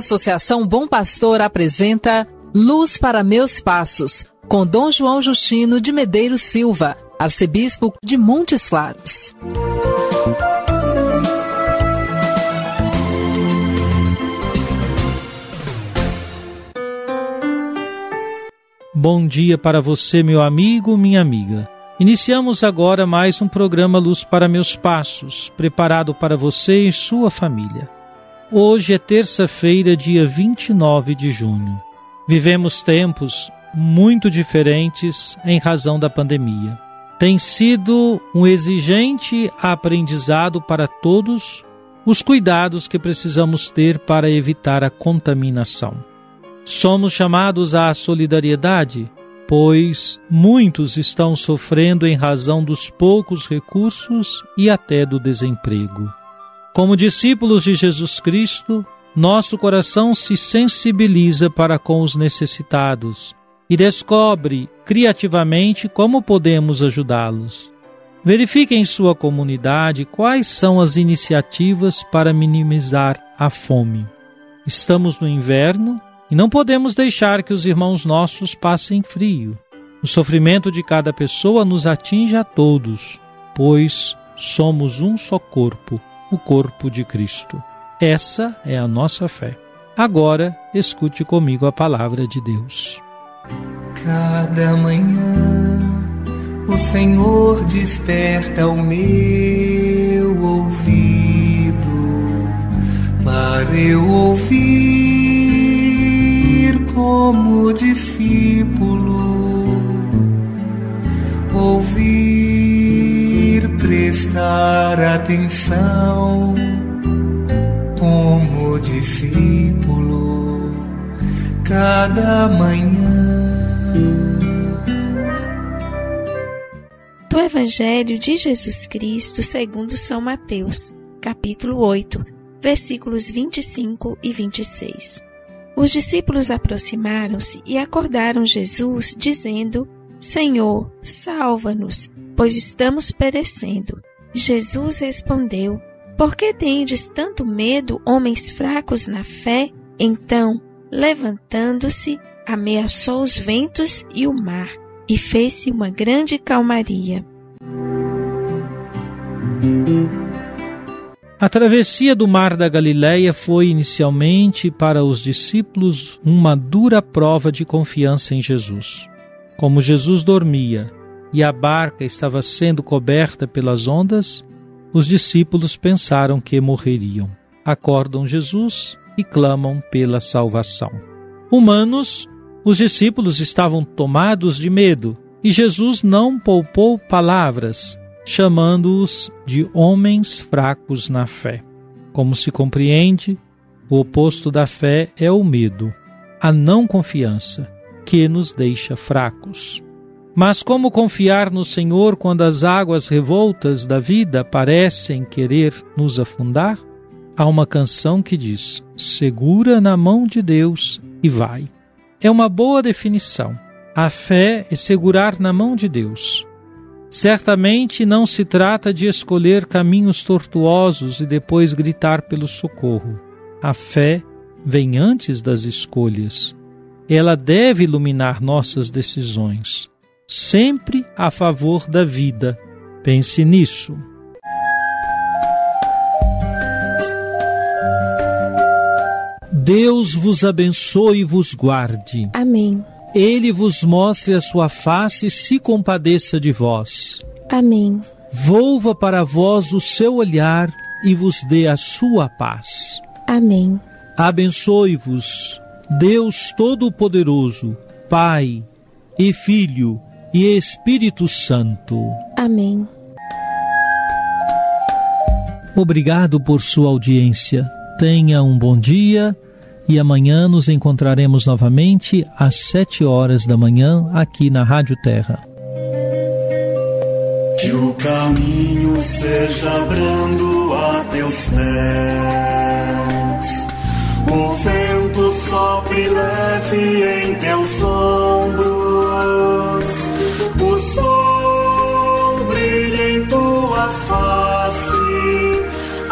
Associação Bom Pastor apresenta Luz para Meus Passos, com Dom João Justino de Medeiros Silva, arcebispo de Montes Claros. Bom dia para você, meu amigo, minha amiga. Iniciamos agora mais um programa Luz para Meus Passos, preparado para você e sua família. Hoje é terça-feira, dia 29 de junho. Vivemos tempos muito diferentes em razão da pandemia. Tem sido um exigente aprendizado para todos os cuidados que precisamos ter para evitar a contaminação. Somos chamados à solidariedade, pois muitos estão sofrendo em razão dos poucos recursos e até do desemprego. Como discípulos de Jesus Cristo, nosso coração se sensibiliza para com os necessitados e descobre criativamente como podemos ajudá-los. Verifique em sua comunidade quais são as iniciativas para minimizar a fome. Estamos no inverno e não podemos deixar que os irmãos nossos passem frio. O sofrimento de cada pessoa nos atinge a todos, pois somos um só corpo, o corpo de Cristo. Essa é a nossa fé. Agora, escute comigo a palavra de Deus. Cada manhã o Senhor desperta o meu ouvido para eu ouvir como discípulo, ouvir, prestar atenção como discípulo cada manhã. Do Evangelho de Jesus Cristo segundo São Mateus, capítulo 8, versículos 25 e 26. Os discípulos aproximaram-se e acordaram Jesus, dizendo: Senhor, salva-nos, pois estamos perecendo. Jesus respondeu: por que tendes tanto medo, homens fracos na fé? Então, levantando-se, ameaçou os ventos e o mar, e fez-se uma grande calmaria. A travessia do mar da Galileia foi inicialmente para os discípulos uma dura prova de confiança em Jesus. Como Jesus dormia e a barca estava sendo coberta pelas ondas, os discípulos pensaram que morreriam. Acordam Jesus e clamam pela salvação. Humanos, os discípulos estavam tomados de medo e Jesus não poupou palavras, chamando-os de homens fracos na fé. Como se compreende, o oposto da fé é o medo, a não confiança, que nos deixa fracos. Mas como confiar no Senhor quando as águas revoltas da vida parecem querer nos afundar? Há uma canção que diz: segura na mão de Deus e vai. É uma boa definição. A fé é segurar na mão de Deus. Certamente não se trata de escolher caminhos tortuosos e depois gritar pelo socorro. A fé vem antes das escolhas. Ela deve iluminar nossas decisões sempre a favor da vida. Pense nisso. Deus vos abençoe e vos guarde. Amém. Ele vos mostre a sua face e se compadeça de vós. Amém. Volva para vós o seu olhar e vos dê a sua paz. Amém. Abençoe-vos, Deus Todo-Poderoso, Pai e Filho e Espírito Santo. Amém. Obrigado por sua audiência. Tenha um bom dia e amanhã nos encontraremos novamente às sete horas da manhã aqui na Rádio Terra. Que o caminho seja brando a teus pés, o vento sopre leve em teus ombros,